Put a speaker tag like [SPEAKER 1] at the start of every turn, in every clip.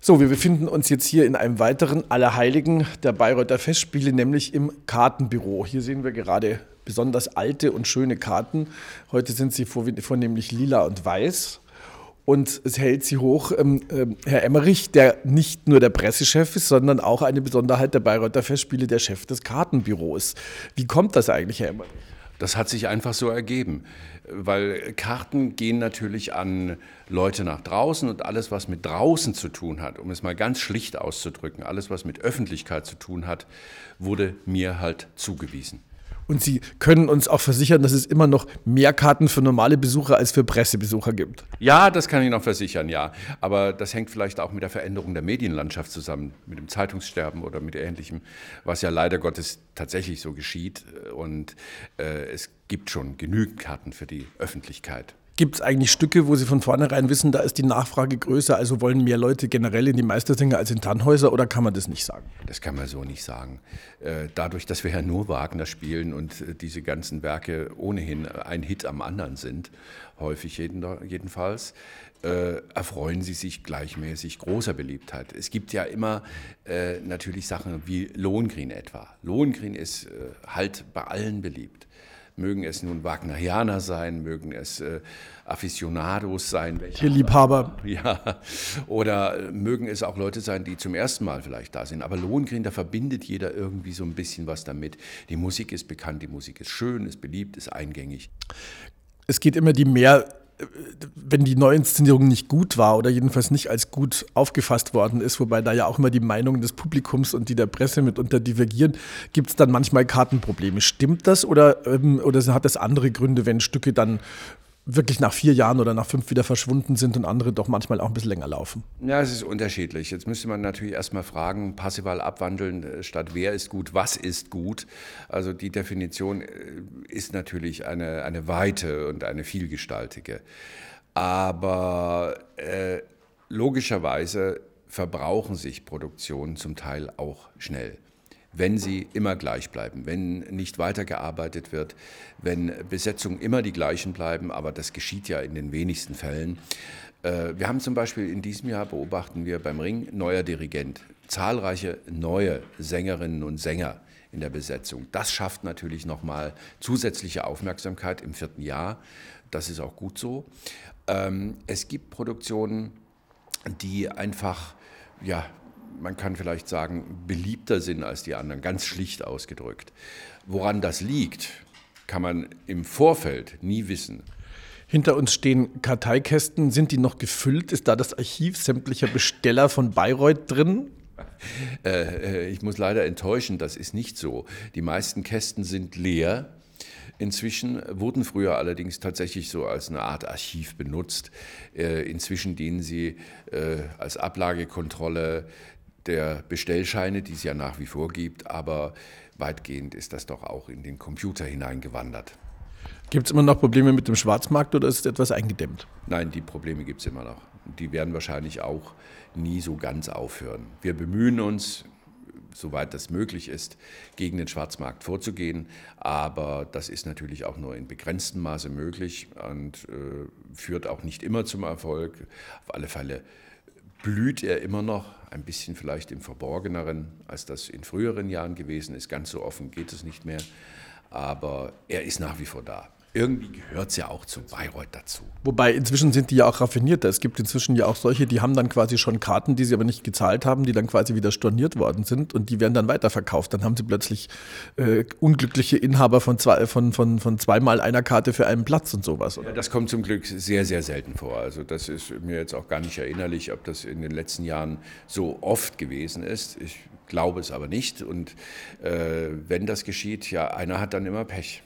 [SPEAKER 1] So, wir befinden uns jetzt hier in einem weiteren Allerheiligen der Bayreuther Festspiele, nämlich im Kartenbüro. Hier sehen wir gerade besonders alte und schöne Karten. Heute sind sie vornehmlich lila und weiß. Und es hält sie hoch ähm, äh, Herr Emmerich, der nicht nur der Pressechef ist, sondern auch eine Besonderheit der Bayreuther Festspiele, der Chef des Kartenbüros. Wie kommt das eigentlich, Herr Emmerich?
[SPEAKER 2] Das hat sich einfach so ergeben, weil Karten gehen natürlich an Leute nach draußen und alles, was mit draußen zu tun hat, um es mal ganz schlicht auszudrücken, alles, was mit Öffentlichkeit zu tun hat, wurde mir halt zugewiesen.
[SPEAKER 1] Und Sie können uns auch versichern, dass es immer noch mehr Karten für normale Besucher als für Pressebesucher gibt.
[SPEAKER 2] Ja, das kann ich noch versichern, ja. Aber das hängt vielleicht auch mit der Veränderung der Medienlandschaft zusammen, mit dem Zeitungssterben oder mit Ähnlichem, was ja leider Gottes tatsächlich so geschieht. Und äh, es gibt schon genügend Karten für die Öffentlichkeit.
[SPEAKER 1] Gibt es eigentlich Stücke, wo Sie von vornherein wissen, da ist die Nachfrage größer, also wollen mehr Leute generell in die Meistersinger als in Tannhäuser oder kann man das nicht sagen?
[SPEAKER 2] Das kann man so nicht sagen. Äh, dadurch, dass wir ja nur Wagner spielen und äh, diese ganzen Werke ohnehin ein Hit am anderen sind, häufig jedenfalls, äh, erfreuen sie sich gleichmäßig großer Beliebtheit. Es gibt ja immer natürlich Sachen wie Lohengrin etwa. Lohengrin ist halt bei allen beliebt mögen es nun Wagnerianer sein, mögen es äh, Aficionados sein.
[SPEAKER 1] Tierliebhaber.
[SPEAKER 2] Ja, oder mögen es auch Leute sein, die zum ersten Mal vielleicht da sind. Aber Lohengrin, da verbindet jeder irgendwie so ein bisschen was damit. Die Musik ist bekannt, die Musik ist schön, ist beliebt, ist eingängig.
[SPEAKER 1] Es geht immer die mehr wenn die Neuinszenierung nicht gut war oder jedenfalls nicht als gut aufgefasst worden ist, wobei da ja auch immer die Meinungen des Publikums und die der Presse mitunter divergieren, gibt es dann manchmal Kartenprobleme. Stimmt das oder, ähm, oder hat das andere Gründe, wenn Stücke dann wirklich nach vier Jahren oder nach fünf wieder verschwunden sind und andere doch manchmal auch ein bisschen länger laufen?
[SPEAKER 2] Ja, es ist unterschiedlich. Jetzt müsste man natürlich erstmal fragen, passival abwandeln, äh, statt wer ist gut, was ist gut. Also die Definition äh, ist natürlich eine, eine weite und eine vielgestaltige. Aber äh, logischerweise verbrauchen sich Produktionen zum Teil auch schnell wenn sie immer gleich bleiben, wenn nicht weitergearbeitet wird, wenn Besetzungen immer die gleichen bleiben, aber das geschieht ja in den wenigsten Fällen. Äh, wir haben zum Beispiel in diesem Jahr, beobachten wir beim Ring, neuer Dirigent, zahlreiche neue Sängerinnen und Sänger in der Besetzung. Das schafft natürlich nochmal zusätzliche Aufmerksamkeit im vierten Jahr. Das ist auch gut so. Ähm, es gibt Produktionen, die einfach ja, man kann vielleicht sagen, beliebter sind als die anderen, ganz schlicht ausgedrückt. Woran das liegt, kann man im Vorfeld nie wissen.
[SPEAKER 1] Hinter uns stehen Karteikästen. Sind die noch gefüllt? Ist da das Archiv sämtlicher Besteller von Bayreuth drin?
[SPEAKER 2] Äh, äh, ich muss leider enttäuschen, das ist nicht so. Die meisten Kästen sind leer. Inzwischen wurden früher allerdings tatsächlich so als eine Art Archiv benutzt. Äh, inzwischen dienen sie als Ablagekontrolle der Bestellscheine, die es ja nach wie vor gibt, aber weitgehend ist das doch auch in den Computer hineingewandert.
[SPEAKER 1] Gibt es immer noch Probleme mit dem Schwarzmarkt oder ist es etwas eingedämmt?
[SPEAKER 2] Nein, die Probleme gibt es immer noch. Die werden wahrscheinlich auch nie so ganz aufhören. Wir bemühen uns, soweit das möglich ist, gegen den Schwarzmarkt vorzugehen. Aber das ist natürlich auch nur in begrenztem Maße möglich und äh, führt auch nicht immer zum Erfolg. Auf alle Fälle blüht er immer noch, ein bisschen vielleicht im Verborgeneren, als das in früheren Jahren gewesen ist. Ganz so offen geht es nicht mehr, aber er ist nach wie vor da irgendwie gehört es ja auch zu Bayreuth dazu.
[SPEAKER 1] Wobei inzwischen sind die ja auch raffinierter. Es gibt inzwischen ja auch solche, die haben dann quasi schon Karten, die sie aber nicht gezahlt haben, die dann quasi wieder storniert worden sind und die werden dann weiterverkauft. Dann haben sie plötzlich äh, unglückliche Inhaber von, zwei, von, von, von zweimal einer Karte für einen Platz und sowas.
[SPEAKER 2] Oder? Das kommt zum Glück sehr, sehr selten vor. Also das ist mir jetzt auch gar nicht erinnerlich, ob das in den letzten Jahren so oft gewesen ist. Ich glaube es aber nicht. Und äh, wenn das geschieht, ja, einer hat dann immer Pech.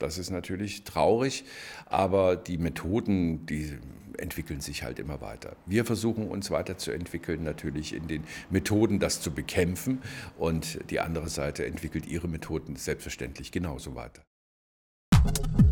[SPEAKER 2] Das ist natürlich traurig, aber die Methoden, die entwickeln sich halt immer weiter. Wir versuchen uns weiterzuentwickeln, natürlich in den Methoden, das zu bekämpfen. Und die andere Seite entwickelt ihre Methoden selbstverständlich genauso weiter. Musik